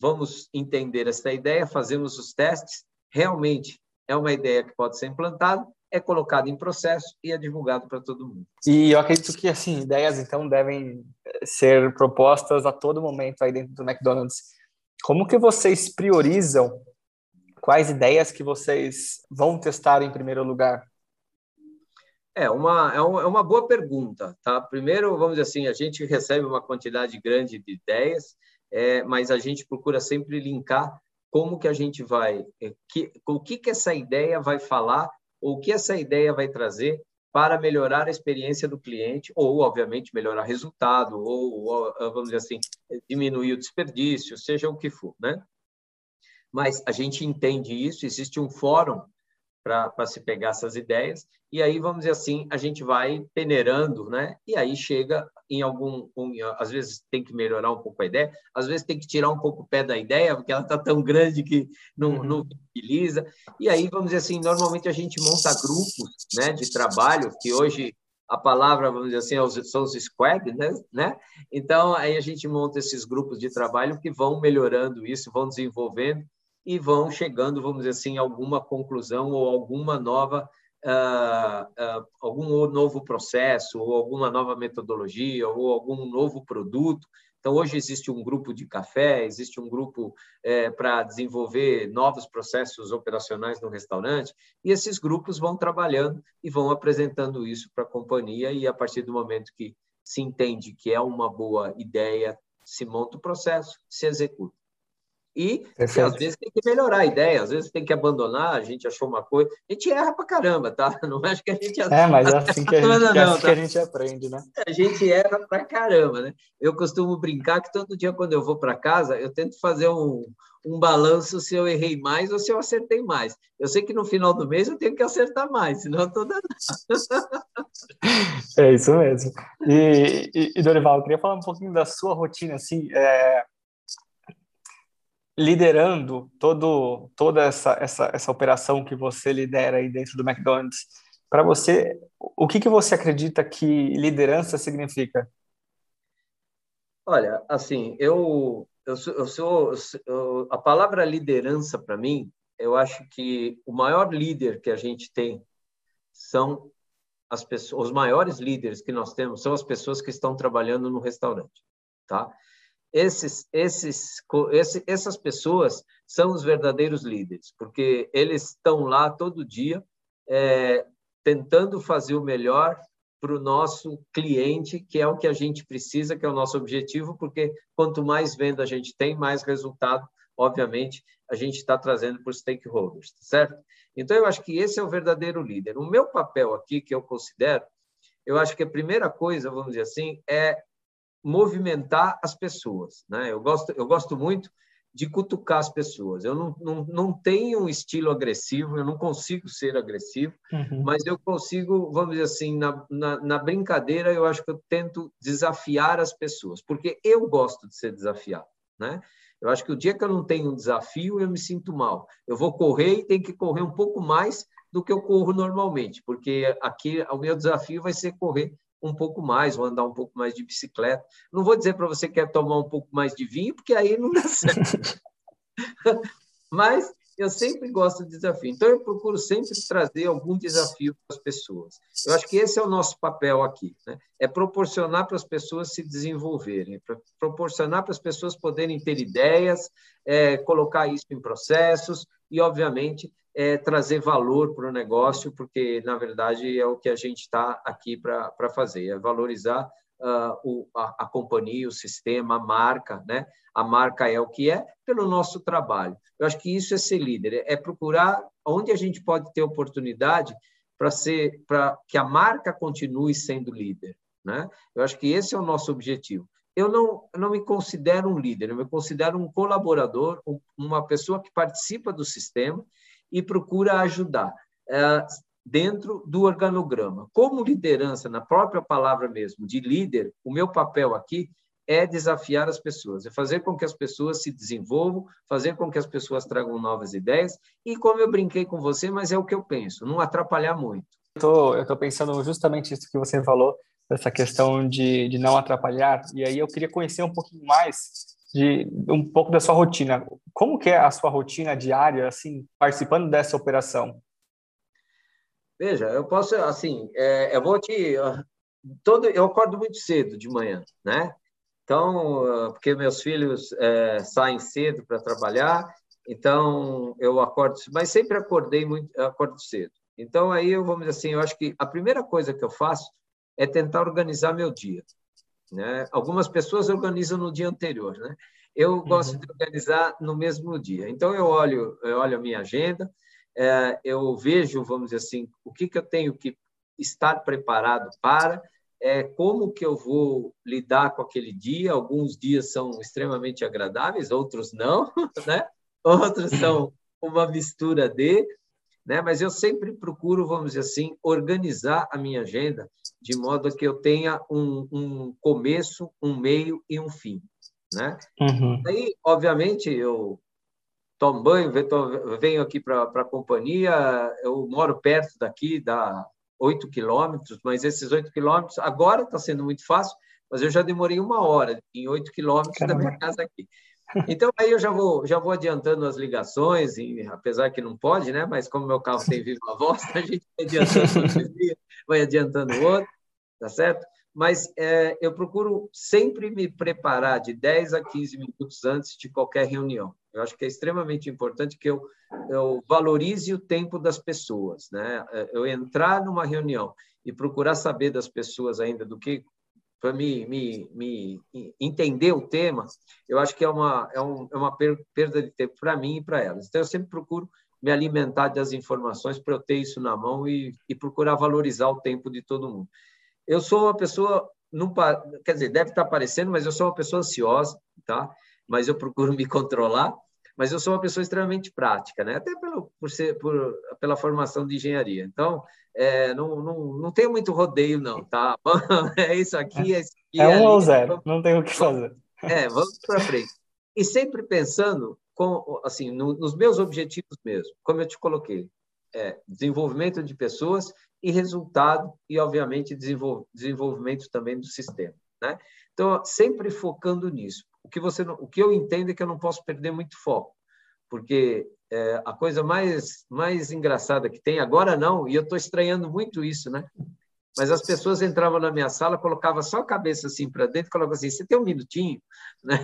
vamos entender essa ideia, fazemos os testes, realmente é uma ideia que pode ser implantada, é colocada em processo e é divulgado para todo mundo. E eu acredito que, assim, ideias, então, devem ser propostas a todo momento aí dentro do McDonald's. Como que vocês priorizam quais ideias que vocês vão testar em primeiro lugar? É uma, é uma, é uma boa pergunta. Tá? Primeiro, vamos dizer assim, a gente recebe uma quantidade grande de ideias, é, mas a gente procura sempre linkar como que a gente vai, é, que, o que, que essa ideia vai falar, ou o que essa ideia vai trazer para melhorar a experiência do cliente, ou, obviamente, melhorar resultado, ou, ou vamos dizer assim, diminuir o desperdício, seja o que for. Né? Mas a gente entende isso, existe um fórum para se pegar essas ideias, e aí, vamos dizer assim, a gente vai peneirando, né? E aí chega em algum. Um, às vezes tem que melhorar um pouco a ideia, às vezes tem que tirar um pouco o pé da ideia, porque ela está tão grande que não, uhum. não utiliza. E aí, vamos dizer assim, normalmente a gente monta grupos né, de trabalho, que hoje a palavra, vamos dizer assim, é são os squad, né? né? Então, aí a gente monta esses grupos de trabalho que vão melhorando isso, vão desenvolvendo, e vão chegando, vamos dizer assim, a alguma conclusão ou alguma nova Uh, uh, algum novo processo, ou alguma nova metodologia, ou algum novo produto. Então, hoje existe um grupo de café, existe um grupo é, para desenvolver novos processos operacionais no restaurante, e esses grupos vão trabalhando e vão apresentando isso para a companhia, e a partir do momento que se entende que é uma boa ideia, se monta o processo, se executa. E, e, às vezes tem que melhorar a ideia, às vezes tem que abandonar, a gente achou uma coisa. A gente erra pra caramba, tá? Não acho que a gente É, mas é assim que a gente, não, não, assim tá? que a gente aprende, né? A gente erra pra caramba, né? Eu costumo brincar que todo dia, quando eu vou para casa, eu tento fazer um, um balanço se eu errei mais ou se eu acertei mais. Eu sei que no final do mês eu tenho que acertar mais, senão eu estou danado. É isso mesmo. E, e, e, Dorival, eu queria falar um pouquinho da sua rotina, assim, é, liderando todo, toda essa, essa, essa operação que você lidera aí dentro do McDonald's, para você, o que, que você acredita que liderança significa? Olha, assim, eu, eu sou, eu sou eu, a palavra liderança para mim, eu acho que o maior líder que a gente tem são as pessoas, os maiores líderes que nós temos são as pessoas que estão trabalhando no restaurante, tá? Esses, esses, esse, essas pessoas são os verdadeiros líderes, porque eles estão lá todo dia é, tentando fazer o melhor para o nosso cliente, que é o que a gente precisa, que é o nosso objetivo, porque quanto mais venda a gente tem, mais resultado, obviamente, a gente está trazendo para os stakeholders, certo? Então, eu acho que esse é o verdadeiro líder. O meu papel aqui, que eu considero, eu acho que a primeira coisa, vamos dizer assim, é movimentar as pessoas. Né? Eu, gosto, eu gosto muito de cutucar as pessoas. Eu não, não, não tenho um estilo agressivo, eu não consigo ser agressivo, uhum. mas eu consigo, vamos dizer assim, na, na, na, brincadeira, eu acho que eu tento desafiar as pessoas, porque eu gosto de ser desafiado. Né? Eu acho que o dia que eu não tenho um desafio, eu me sinto mal. Eu vou correr e tenho que correr um pouco mais do que eu corro normalmente, porque aqui o meu desafio vai ser correr um pouco mais, ou andar um pouco mais de bicicleta. Não vou dizer para você que quer tomar um pouco mais de vinho, porque aí não dá certo. Mas eu sempre gosto de desafio. Então, eu procuro sempre trazer algum desafio para as pessoas. Eu acho que esse é o nosso papel aqui, né? é proporcionar para as pessoas se desenvolverem, para proporcionar para as pessoas poderem ter ideias, é, colocar isso em processos e, obviamente, é, trazer valor para o negócio, porque, na verdade, é o que a gente está aqui para fazer, é valorizar uh, o, a, a, companhia, o sistema, a marca, né? A marca é o que é pelo nosso trabalho. Eu acho que isso é ser líder, é procurar onde a gente pode ter oportunidade para ser, para que a marca continue sendo líder, né? Eu acho que esse é o nosso objetivo. Eu não, eu não me considero um líder, eu me considero um colaborador, uma pessoa que participa do sistema e procura ajudar é, dentro do organograma. Como liderança, na própria palavra mesmo, de líder, o meu papel aqui é desafiar as pessoas, é fazer com que as pessoas se desenvolvam, fazer com que as pessoas tragam novas ideias e, como eu brinquei com você, mas é o que eu penso, não atrapalhar muito. Eu estou pensando justamente isso que você falou, essa questão de, de não atrapalhar, e aí eu queria conhecer um pouquinho mais de um pouco da sua rotina. Como que é a sua rotina diária, assim, participando dessa operação? Veja, eu posso, assim, é, eu vou te... Todo, eu acordo muito cedo de manhã, né? Então, porque meus filhos é, saem cedo para trabalhar, então eu acordo, mas sempre acordei muito, acordo cedo. Então aí eu vamos dizer assim, eu acho que a primeira coisa que eu faço é tentar organizar meu dia. Né? Algumas pessoas organizam no dia anterior, né? Eu uhum. gosto de organizar no mesmo dia. Então eu olho, eu olho a minha agenda, é, eu vejo, vamos dizer assim, o que que eu tenho que estar preparado para, é, como que eu vou lidar com aquele dia. Alguns dias são extremamente agradáveis, outros não, né? Outros são uma mistura de, né? Mas eu sempre procuro, vamos dizer assim, organizar a minha agenda de modo que eu tenha um, um começo, um meio e um fim, né? Uhum. Aí, obviamente, eu tomo banho, venho aqui para a companhia, eu moro perto daqui, dá oito quilômetros, mas esses oito quilômetros agora está sendo muito fácil, mas eu já demorei uma hora em oito quilômetros da minha casa aqui. Então aí eu já vou já vou adiantando as ligações, e, apesar que não pode, né? Mas como meu carro tem viva voz, a gente vai adiantando um dia, vai adiantando o outro, tá certo? Mas é, eu procuro sempre me preparar de 10 a 15 minutos antes de qualquer reunião. Eu acho que é extremamente importante que eu, eu valorize o tempo das pessoas, né? Eu entrar numa reunião e procurar saber das pessoas ainda do que para me, me, me entender o tema, eu acho que é uma, é, um, é uma perda de tempo para mim e para elas. Então, eu sempre procuro me alimentar das informações para eu ter isso na mão e, e procurar valorizar o tempo de todo mundo. Eu sou uma pessoa, não, quer dizer, deve estar aparecendo, mas eu sou uma pessoa ansiosa, tá? mas eu procuro me controlar. Mas eu sou uma pessoa extremamente prática, né? até pelo, por ser, por, pela formação de engenharia. Então, é, não, não, não tem muito rodeio, não, tá? É isso aqui, é isso aqui. É um ali, ou zero, não tem o que fazer. É, vamos para frente. E sempre pensando com, assim, no, nos meus objetivos mesmo, como eu te coloquei, é, desenvolvimento de pessoas e resultado e, obviamente, desenvol, desenvolvimento também do sistema, né? Então, sempre focando nisso. O que você, o que eu entendo é que eu não posso perder muito foco, porque é, a coisa mais, mais engraçada que tem, agora não, e eu estou estranhando muito isso, né? mas as pessoas entravam na minha sala, colocavam só a cabeça assim para dentro colocavam assim: você tem um minutinho? Né?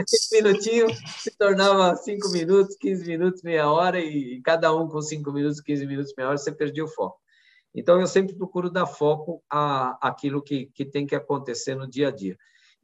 Esse minutinho se tornava cinco minutos, 15 minutos, meia hora, e cada um com cinco minutos, 15 minutos, meia hora, você perdia o foco. Então, eu sempre procuro dar foco a aquilo que, que tem que acontecer no dia a dia.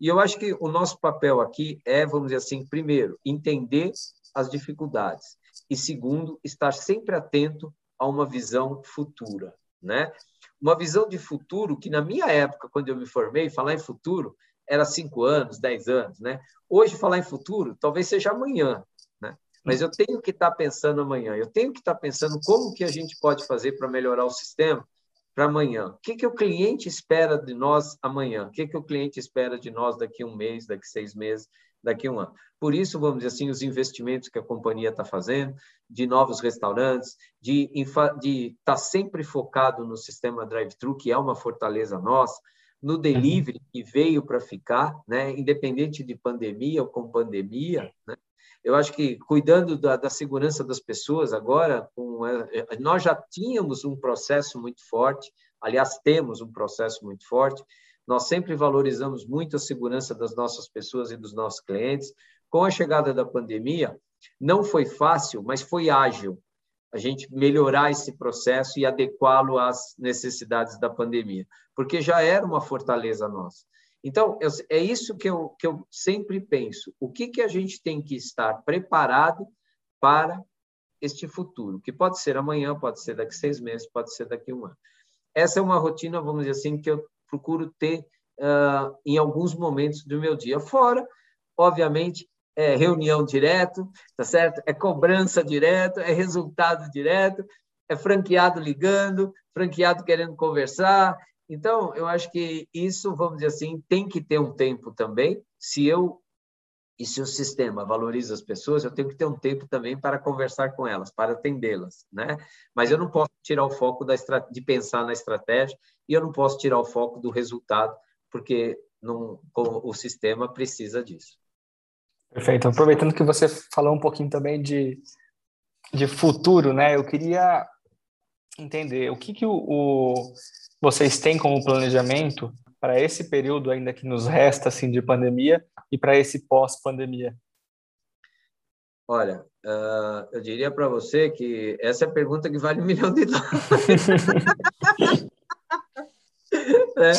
E eu acho que o nosso papel aqui é, vamos dizer assim, primeiro, entender as dificuldades, e segundo, estar sempre atento a uma visão futura, né? Uma visão de futuro que, na minha época, quando eu me formei, falar em futuro era cinco anos, dez anos, né? Hoje, falar em futuro talvez seja amanhã, né? Mas eu tenho que estar pensando amanhã, eu tenho que estar pensando como que a gente pode fazer para melhorar o sistema para amanhã. O que, que o cliente espera de nós amanhã? O que, que o cliente espera de nós daqui a um mês, daqui a seis meses, daqui a um ano? Por isso, vamos dizer assim, os investimentos que a companhia está fazendo, de novos restaurantes, de estar tá sempre focado no sistema drive-thru, que é uma fortaleza nossa, no delivery, que veio para ficar, né? independente de pandemia ou com pandemia, né? Eu acho que cuidando da, da segurança das pessoas agora, com, é, nós já tínhamos um processo muito forte, aliás, temos um processo muito forte. Nós sempre valorizamos muito a segurança das nossas pessoas e dos nossos clientes. Com a chegada da pandemia, não foi fácil, mas foi ágil a gente melhorar esse processo e adequá-lo às necessidades da pandemia, porque já era uma fortaleza nossa. Então, é isso que eu, que eu sempre penso. O que, que a gente tem que estar preparado para este futuro? Que pode ser amanhã, pode ser daqui seis meses, pode ser daqui um ano. Essa é uma rotina, vamos dizer assim, que eu procuro ter uh, em alguns momentos do meu dia. Fora, obviamente, é reunião direto, tá certo? É cobrança direto, é resultado direto, é franqueado ligando, franqueado querendo conversar, então, eu acho que isso, vamos dizer assim, tem que ter um tempo também. Se eu e se o sistema valoriza as pessoas, eu tenho que ter um tempo também para conversar com elas, para atendê-las, né? Mas eu não posso tirar o foco da de pensar na estratégia e eu não posso tirar o foco do resultado, porque não, o sistema precisa disso. Perfeito. Aproveitando que você falou um pouquinho também de, de futuro, né? Eu queria entender o que, que o, o vocês têm como planejamento para esse período ainda que nos resta assim de pandemia e para esse pós-pandemia? Olha, uh, eu diria para você que essa é a pergunta que vale um milhão de dólares. é,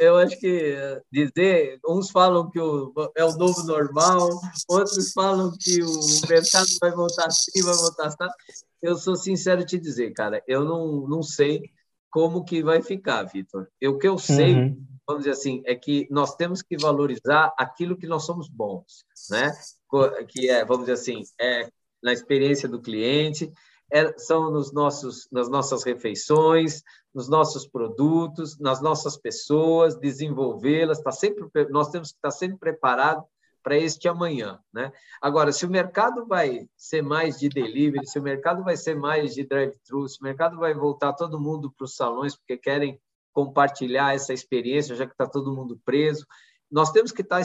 eu acho que dizer, uns falam que o, é o novo normal, outros falam que o mercado vai voltar assim, vai voltar assim. Eu sou sincero te dizer, cara, eu não, não sei como que vai ficar, Vitor. O que eu sei, uhum. vamos dizer assim, é que nós temos que valorizar aquilo que nós somos bons, né? Que é, vamos dizer assim, é na experiência do cliente, é, são nos nossos, nas nossas refeições, nos nossos produtos, nas nossas pessoas, desenvolvê-las. Tá sempre, nós temos que estar sempre preparados para este amanhã. Né? Agora, se o mercado vai ser mais de delivery, se o mercado vai ser mais de drive-thru, se o mercado vai voltar todo mundo para os salões porque querem compartilhar essa experiência, já que está todo mundo preso, nós temos que estar,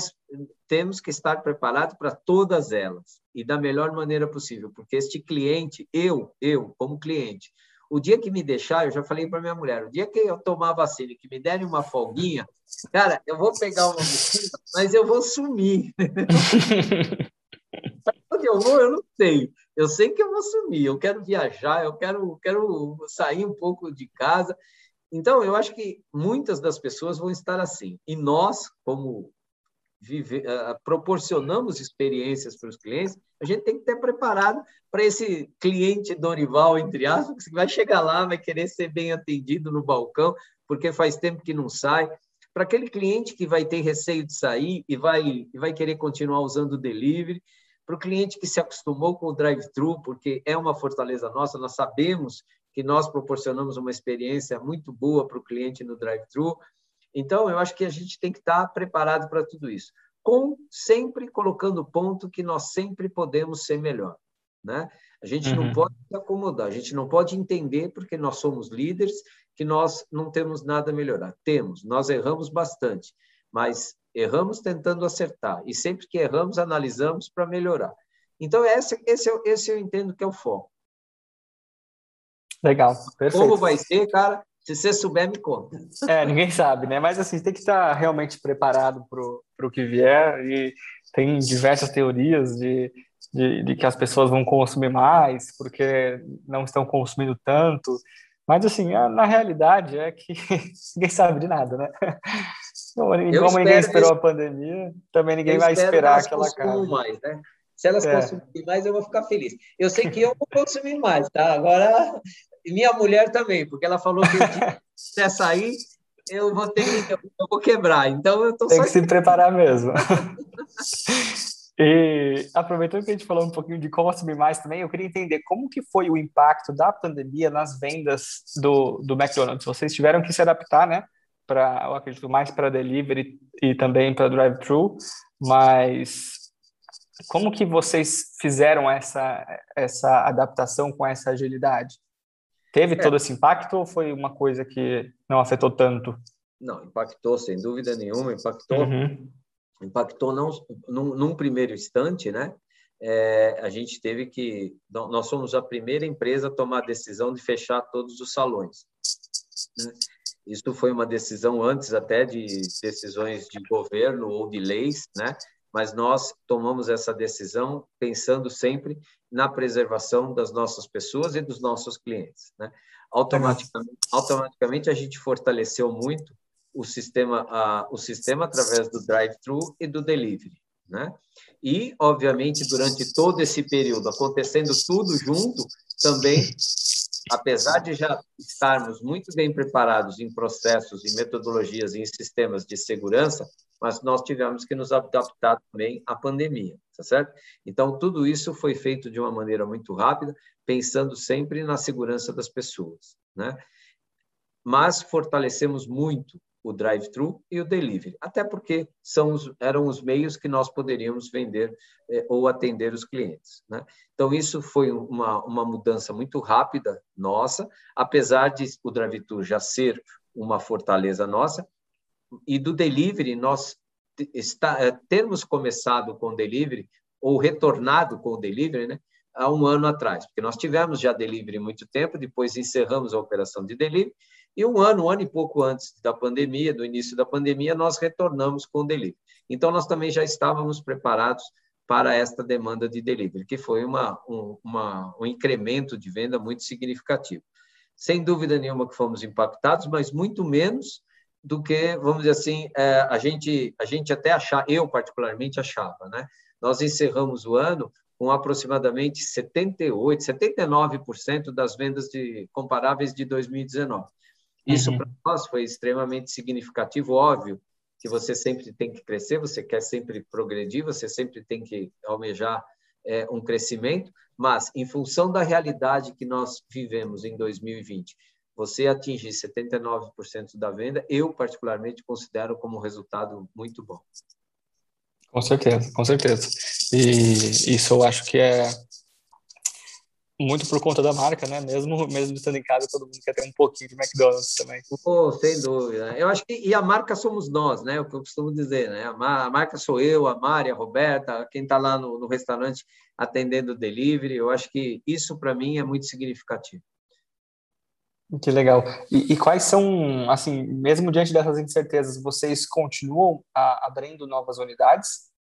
temos que estar preparados para todas elas e da melhor maneira possível, porque este cliente, eu, eu como cliente, o dia que me deixar, eu já falei para minha mulher, o dia que eu tomar vacina e que me derem uma folguinha, cara, eu vou pegar uma vacina, mas eu vou sumir. onde eu vou, eu não sei. Eu sei que eu vou sumir, eu quero viajar, eu quero, quero sair um pouco de casa. Então, eu acho que muitas das pessoas vão estar assim. E nós, como vive, uh, proporcionamos experiências para os clientes, a gente tem que estar preparado para esse cliente Dorival, entre aspas, que vai chegar lá, vai querer ser bem atendido no balcão, porque faz tempo que não sai. Para aquele cliente que vai ter receio de sair e vai, e vai querer continuar usando o delivery, para o cliente que se acostumou com o drive-thru, porque é uma fortaleza nossa, nós sabemos que nós proporcionamos uma experiência muito boa para o cliente no drive-thru, então, eu acho que a gente tem que estar preparado para tudo isso, com sempre colocando o ponto que nós sempre podemos ser melhor. Né? A gente uhum. não pode se acomodar, a gente não pode entender, porque nós somos líderes, que nós não temos nada a melhorar. Temos, nós erramos bastante, mas erramos tentando acertar, e sempre que erramos, analisamos para melhorar. Então, esse, esse, esse eu entendo que é o foco. Legal, perfeito. Como vai ser, cara? Se você souber, me conta. É, ninguém sabe, né? Mas assim, tem que estar realmente preparado para o que vier. E tem diversas teorias de, de, de, que as pessoas vão consumir mais porque não estão consumindo tanto. Mas assim, na realidade é que ninguém sabe de nada, né? Como ninguém esperou a pandemia, também ninguém vai esperar aquela casa. Mais, né? Se elas é. consumirem mais, eu vou ficar feliz. Eu sei que eu vou consumir mais, tá? Agora, minha mulher também, porque ela falou que se quiser sair, eu vou ter que, eu vou quebrar. Então, eu tô Tem que se preparar mesmo. E aproveitando que a gente falou um pouquinho de consumir mais também, eu queria entender como que foi o impacto da pandemia nas vendas do, do McDonald's. Vocês tiveram que se adaptar, né? Para, eu acredito mais para delivery e também para drive-thru, mas como que vocês fizeram essa, essa adaptação com essa agilidade? Teve é. todo esse impacto ou foi uma coisa que não afetou tanto? Não, impactou, sem dúvida nenhuma, impactou. Uhum. Impactou não, num, num primeiro instante, né? É, a gente teve que. Nós somos a primeira empresa a tomar a decisão de fechar todos os salões. Né? Isso foi uma decisão antes até de decisões de governo ou de leis, né? Mas nós tomamos essa decisão pensando sempre na preservação das nossas pessoas e dos nossos clientes. Né? Automaticamente, automaticamente, a gente fortaleceu muito o sistema, a, o sistema através do drive-thru e do delivery. Né? E, obviamente, durante todo esse período, acontecendo tudo junto, também apesar de já estarmos muito bem preparados em processos, em metodologias, em sistemas de segurança, mas nós tivemos que nos adaptar também à pandemia, tá certo? Então, tudo isso foi feito de uma maneira muito rápida, pensando sempre na segurança das pessoas, né? Mas fortalecemos muito o drive-thru e o delivery, até porque são os, eram os meios que nós poderíamos vender eh, ou atender os clientes. Né? Então, isso foi uma, uma mudança muito rápida nossa, apesar de o drive-thru já ser uma fortaleza nossa, e do delivery, nós está, eh, termos começado com o delivery, ou retornado com o delivery, né? há um ano atrás, porque nós tivemos já delivery muito tempo, depois encerramos a operação de delivery, e um ano, um ano e pouco antes da pandemia, do início da pandemia, nós retornamos com o delivery. Então, nós também já estávamos preparados para esta demanda de delivery, que foi uma, um, uma, um incremento de venda muito significativo. Sem dúvida nenhuma que fomos impactados, mas muito menos do que, vamos dizer assim, é, a, gente, a gente até achar, eu particularmente achava, né? Nós encerramos o ano com aproximadamente 78, 79% das vendas de comparáveis de 2019. Isso uhum. para nós foi extremamente significativo, óbvio que você sempre tem que crescer, você quer sempre progredir, você sempre tem que almejar é, um crescimento, mas em função da realidade que nós vivemos em 2020, você atingir 79% da venda, eu particularmente considero como um resultado muito bom. Com certeza, com certeza. E isso eu acho que é muito por conta da marca, né? Mesmo, mesmo estando em casa, todo mundo quer ter um pouquinho de McDonald's também. Oh, sem dúvida. Eu acho que e a marca somos nós, né? O que eu costumo dizer, né? A, marca sou eu, a Mari, a Roberta, quem está lá no, no restaurante atendendo o delivery. Eu acho que isso para mim é muito significativo. Que legal. E, e, quais são, assim, mesmo diante dessas incertezas, vocês continuam a, abrindo novas unidades?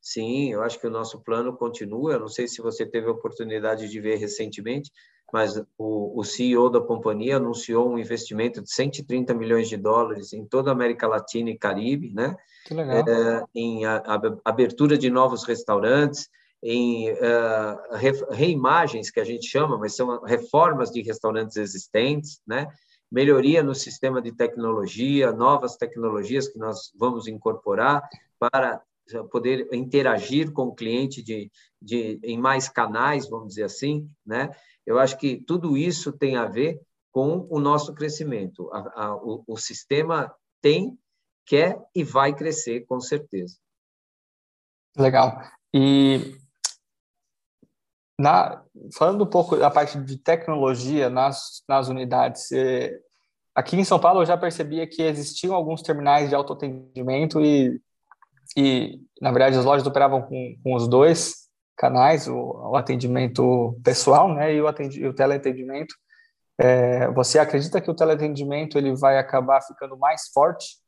Sim, eu acho que o nosso plano continua. Eu não sei se você teve a oportunidade de ver recentemente, mas o, o CEO da companhia anunciou um investimento de 130 milhões de dólares em toda a América Latina e Caribe, né? Que legal. É, em a, a abertura de novos restaurantes, em uh, re, reimagens, que a gente chama, mas são reformas de restaurantes existentes, né? melhoria no sistema de tecnologia, novas tecnologias que nós vamos incorporar para poder interagir com o cliente de, de, em mais canais, vamos dizer assim, né? Eu acho que tudo isso tem a ver com o nosso crescimento. A, a, o, o sistema tem, quer e vai crescer, com certeza. Legal. E na, falando um pouco da parte de tecnologia nas, nas unidades, eh, aqui em São Paulo eu já percebia que existiam alguns terminais de autoatendimento e e, na verdade, as lojas operavam com, com os dois canais, o, o atendimento pessoal né, e o, atendi, o teleatendimento. É, você acredita que o teleatendimento ele vai acabar ficando mais forte?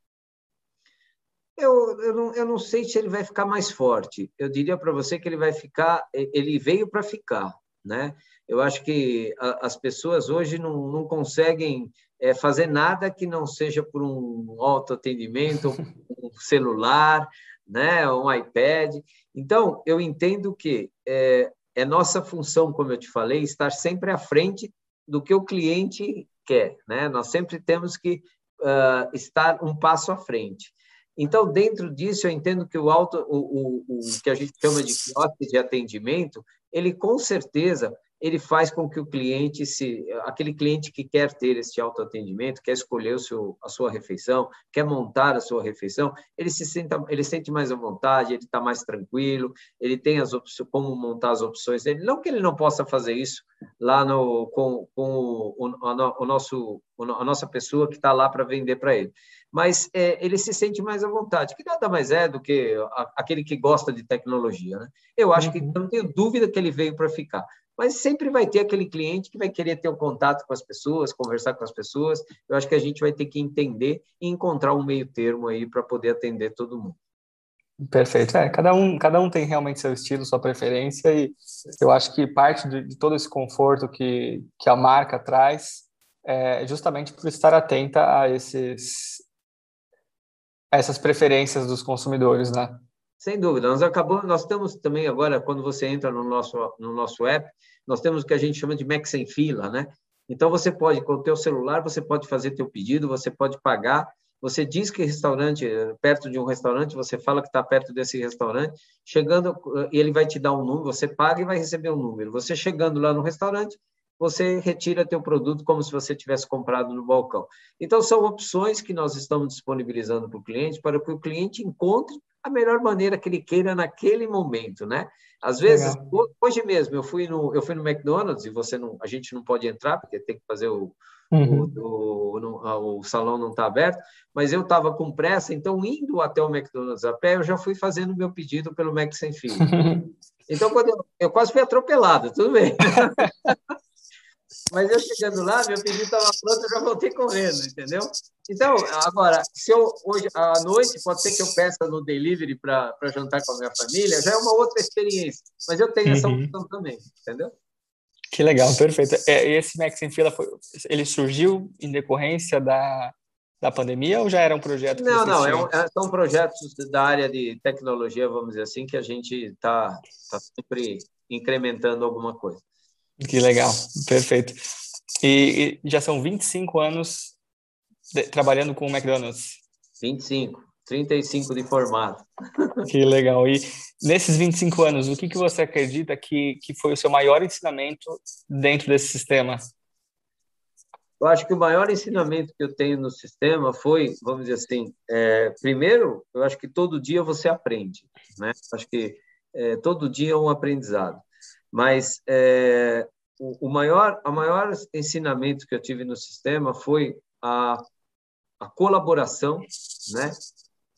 Eu, eu, não, eu não sei se ele vai ficar mais forte. Eu diria para você que ele vai ficar, ele veio para ficar, né? Eu acho que a, as pessoas hoje não, não conseguem é, fazer nada que não seja por um autoatendimento, um celular, né, um iPad. Então, eu entendo que é, é nossa função, como eu te falei, estar sempre à frente do que o cliente quer. Né? Nós sempre temos que uh, estar um passo à frente. Então, dentro disso, eu entendo que o, auto, o, o, o que a gente chama de quiosque de atendimento, ele com certeza ele faz com que o cliente se aquele cliente que quer ter esse autoatendimento, quer escolher o seu, a sua refeição, quer montar a sua refeição, ele se senta, ele sente mais à vontade, ele está mais tranquilo, ele tem as opções como montar as opções dele, não que ele não possa fazer isso lá no com, com o, o, o nosso a nossa pessoa que está lá para vender para ele, mas é, ele se sente mais à vontade, que nada mais é do que a, aquele que gosta de tecnologia, né? Eu acho uhum. que não tenho dúvida que ele veio para ficar mas sempre vai ter aquele cliente que vai querer ter o um contato com as pessoas, conversar com as pessoas. Eu acho que a gente vai ter que entender e encontrar um meio termo aí para poder atender todo mundo. Perfeito. É, cada um, cada um tem realmente seu estilo, sua preferência e eu acho que parte de, de todo esse conforto que, que a marca traz é justamente por estar atenta a esses a essas preferências dos consumidores, né? Sem dúvida. Nós acabamos, nós temos também agora, quando você entra no nosso, no nosso app, nós temos o que a gente chama de Mac sem fila, né? Então você pode, com o teu celular, você pode fazer teu pedido, você pode pagar, você diz que restaurante, perto de um restaurante, você fala que está perto desse restaurante, chegando, ele vai te dar um número, você paga e vai receber um número. Você chegando lá no restaurante, você retira teu produto como se você tivesse comprado no balcão. Então, são opções que nós estamos disponibilizando para o cliente, para que o cliente encontre a melhor maneira que ele queira naquele momento, né? Às vezes, Legal. hoje mesmo, eu fui no eu fui no McDonald's e você não, a gente não pode entrar porque tem que fazer o uhum. o, o, o, salão não está aberto, mas eu estava com pressa, então indo até o McDonald's a pé, eu já fui fazendo meu pedido pelo Mac sem fio. Então, quando eu, eu quase fui atropelado, tudo bem. Mas eu chegando lá, meu pedido estava pronto, eu já voltei correndo, entendeu? Então, agora, se eu hoje à noite, pode ser que eu peça no delivery para jantar com a minha família, já é uma outra experiência. Mas eu tenho essa uhum. opção também, entendeu? Que legal, perfeito. É, esse Max em Fila, foi, ele surgiu em decorrência da, da pandemia ou já era um projeto? Não, não, é um, é, são projetos da área de tecnologia, vamos dizer assim, que a gente está tá sempre incrementando alguma coisa. Que legal, perfeito. E, e já são 25 anos de, trabalhando com o McDonald's. 25, 35 de formato. Que legal. E nesses 25 anos, o que, que você acredita que, que foi o seu maior ensinamento dentro desse sistema? Eu acho que o maior ensinamento que eu tenho no sistema foi, vamos dizer assim, é, primeiro, eu acho que todo dia você aprende, né? Acho que é, todo dia é um aprendizado. Mas é, o, o, maior, a maior ensinamento que eu tive no sistema foi a, a colaboração, né,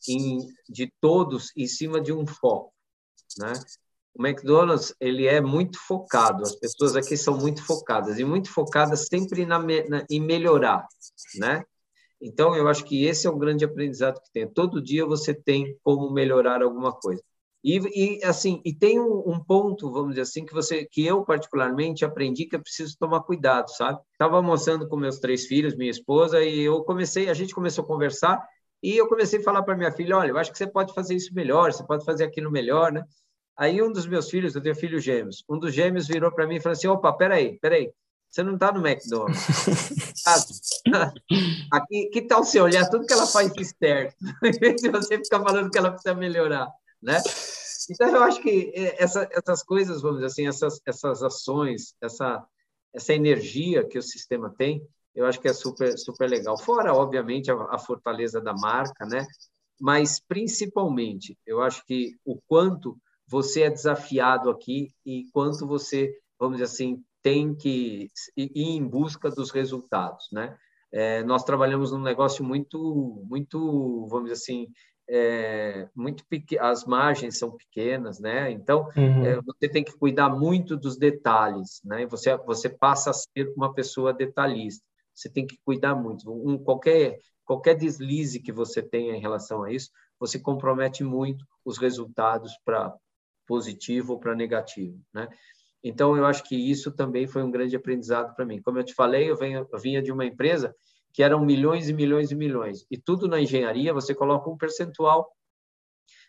em, de todos em cima de um foco, né? O McDonald's ele é muito focado, as pessoas aqui são muito focadas e muito focadas sempre na, na, em melhorar, né? Então eu acho que esse é o grande aprendizado que tem. Todo dia você tem como melhorar alguma coisa. E, e, assim, e tem um, um, ponto, vamos dizer assim, que você, que eu particularmente aprendi que eu preciso tomar cuidado, sabe? Estava almoçando com meus três filhos, minha esposa, e eu comecei, a gente começou a conversar, e eu comecei a falar para minha filha, olha, eu acho que você pode fazer isso melhor, você pode fazer aquilo melhor, né? Aí um dos meus filhos, eu tenho filhos gêmeos, um dos gêmeos virou para mim e falou assim, opa, peraí, peraí, você não está no McDonald's. Aqui, que tal você olhar tudo que ela faz de certo, em vez de você ficar falando que ela precisa melhorar? Né? Então, eu acho que é, essa, essas coisas, vamos dizer assim, essas, essas ações, essa, essa energia que o sistema tem, eu acho que é super, super legal. Fora, obviamente, a, a fortaleza da marca, né? Mas, principalmente, eu acho que o quanto você é desafiado aqui e quanto você, vamos dizer assim, tem que ir em busca dos resultados, né? É, nós trabalhamos num negócio muito, muito, vamos dizer assim, é, muito as margens são pequenas, né? Então uhum. é, você tem que cuidar muito dos detalhes, né? Você você passa a ser uma pessoa detalhista. Você tem que cuidar muito. Um, qualquer qualquer deslize que você tenha em relação a isso, você compromete muito os resultados para positivo ou para negativo, né? Então eu acho que isso também foi um grande aprendizado para mim. Como eu te falei, eu, venho, eu vinha de uma empresa que eram milhões e milhões e milhões. E tudo na engenharia você coloca um percentual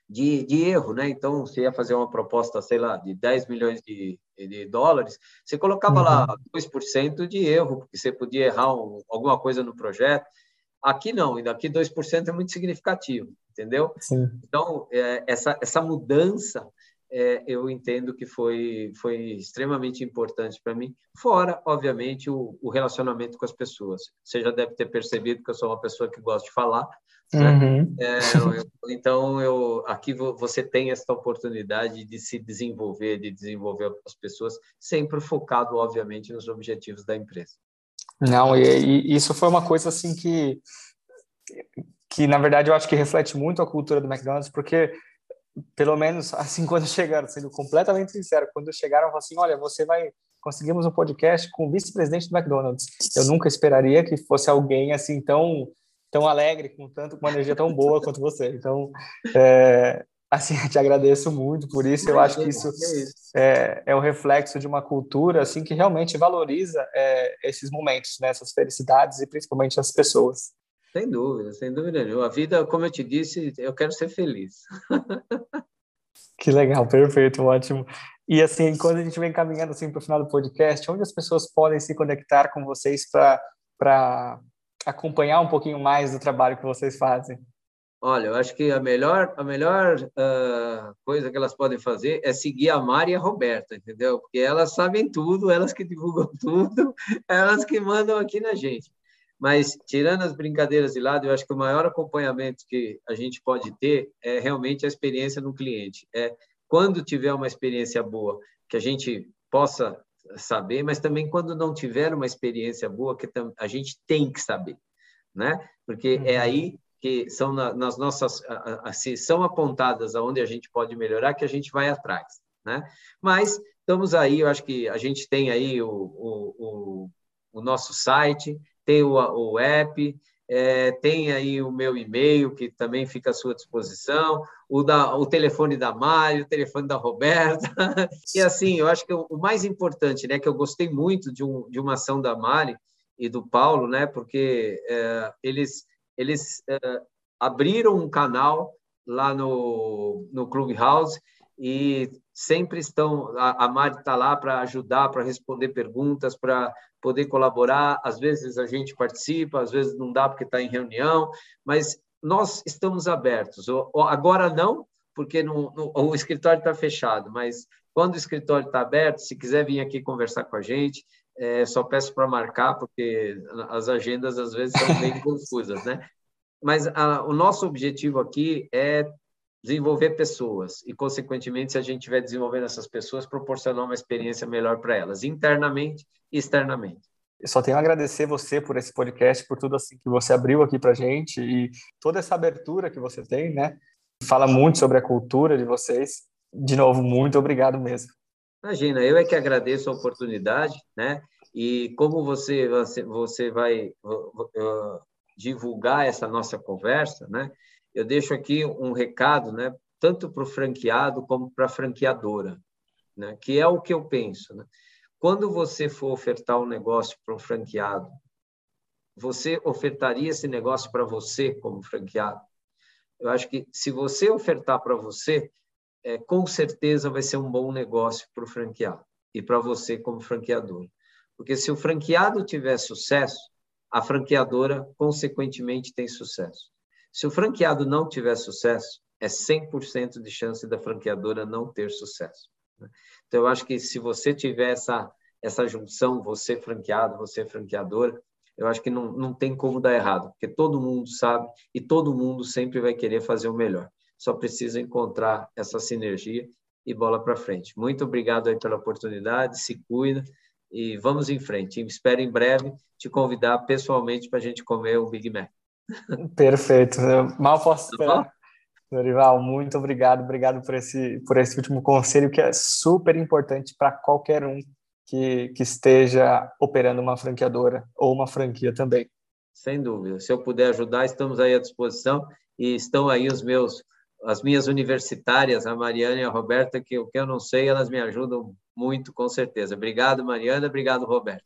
de, de erro, né? Então, você ia fazer uma proposta, sei lá, de 10 milhões de, de dólares, você colocava uhum. lá 2% de erro, porque você podia errar um, alguma coisa no projeto. Aqui não, e daqui 2% é muito significativo, entendeu? Sim. Então, é, essa, essa mudança é, eu entendo que foi, foi extremamente importante para mim, fora, obviamente, o, o, relacionamento com as pessoas. Você já deve ter percebido que eu sou uma pessoa que gosta de falar. Né? Uhum. É, eu, então, eu, aqui você tem essa oportunidade de se desenvolver, de desenvolver as pessoas, sempre focado, obviamente, nos objetivos da empresa. Não, e, e isso foi uma coisa assim que, que, na verdade, eu acho que reflete muito a cultura do McDonald's, porque pelo menos assim, quando chegaram, sendo completamente sincero, quando chegaram, falaram assim: olha, você vai. Conseguimos um podcast com o vice-presidente do McDonald's. Eu nunca esperaria que fosse alguém assim tão tão alegre, com tanto com uma energia tão boa quanto você. Então, é, assim, te agradeço muito por isso. Eu acho que isso é, é um reflexo de uma cultura assim que realmente valoriza é, esses momentos, né, essas felicidades e principalmente as pessoas. Sem dúvida, sem dúvida nenhuma. A vida, como eu te disse, eu quero ser feliz. que legal, perfeito, ótimo. E assim, quando a gente vem caminhando assim para o final do podcast, onde as pessoas podem se conectar com vocês para acompanhar um pouquinho mais do trabalho que vocês fazem? Olha, eu acho que a melhor, a melhor uh, coisa que elas podem fazer é seguir a Mari e a Roberta, entendeu? Porque elas sabem tudo, elas que divulgam tudo, elas que mandam aqui na gente. Mas, tirando as brincadeiras de lado, eu acho que o maior acompanhamento que a gente pode ter é realmente a experiência no cliente. É quando tiver uma experiência boa, que a gente possa saber, mas também quando não tiver uma experiência boa, que a gente tem que saber, né? Porque é uhum. aí que são nas nossas, se são apontadas aonde a gente pode melhorar, que a gente vai atrás, né? Mas estamos aí, eu acho que a gente tem aí o, o, o, o nosso site, tem o, o app, é, tem aí o meu e-mail, que também fica à sua disposição, o, da, o telefone da Mari, o telefone da Roberta. e assim, eu acho que o, o, mais importante, né, que eu gostei muito de, um, de uma ação da Mari e do Paulo, né, porque é, eles, eles é, abriram um canal lá no, no Clubhouse e sempre estão, a, a Mari está lá para ajudar, para responder perguntas, para poder colaborar. Às vezes a gente participa, às vezes não dá porque está em reunião, mas nós estamos abertos. Agora não, porque o escritório está fechado, mas quando o escritório está aberto, se quiser vir aqui conversar com a gente, é, só peço para marcar, porque as agendas às vezes são bem confusas, né? Mas a, o nosso objetivo aqui é desenvolver pessoas e, consequentemente, se a gente estiver desenvolvendo essas pessoas, proporcionar uma experiência melhor para elas, internamente e externamente. Eu só tenho a agradecer você por esse podcast, por tudo assim que você abriu aqui para gente e toda essa abertura que você tem, né? Fala muito sobre a cultura de vocês. De novo, muito obrigado mesmo. Imagina, eu é que agradeço a oportunidade, né? E como você você, você vai uh, divulgar essa nossa conversa, né? Eu deixo aqui um recado, né, tanto para o franqueado como para a franqueadora, né, que é o que eu penso. Né? Quando você for ofertar um negócio para um franqueado, você ofertaria esse negócio para você como franqueado? Eu acho que se você ofertar para você, é, com certeza vai ser um bom negócio para o franqueado e para você como franqueador. Porque se o franqueado tiver sucesso, a franqueadora, consequentemente, tem sucesso. Se o franqueado não tiver sucesso, é 100% de chance da franqueadora não ter sucesso. Né? Então, eu acho que se você tiver essa, essa junção, você franqueado, você franqueadora, eu acho que não, não tem como dar errado, porque todo mundo sabe e todo mundo sempre vai querer fazer o melhor. Só precisa encontrar essa sinergia e bola para frente. Muito obrigado aí pela oportunidade, se cuida e vamos em frente. Espero em breve te convidar pessoalmente para a gente comer o Big Mac. Perfeito. Eu mal posso tá esperar. Dorival, muito obrigado, obrigado por esse, por esse último conselho que é super importante para qualquer um que, que esteja operando uma franqueadora ou uma franquia também. Sem dúvida. Se eu puder ajudar, estamos aí à disposição e estão aí os meus, as minhas universitárias, a Mariana e a Roberta, que o que eu não sei, elas me ajudam muito, com certeza. Obrigado, Mariana. Obrigado, Roberto.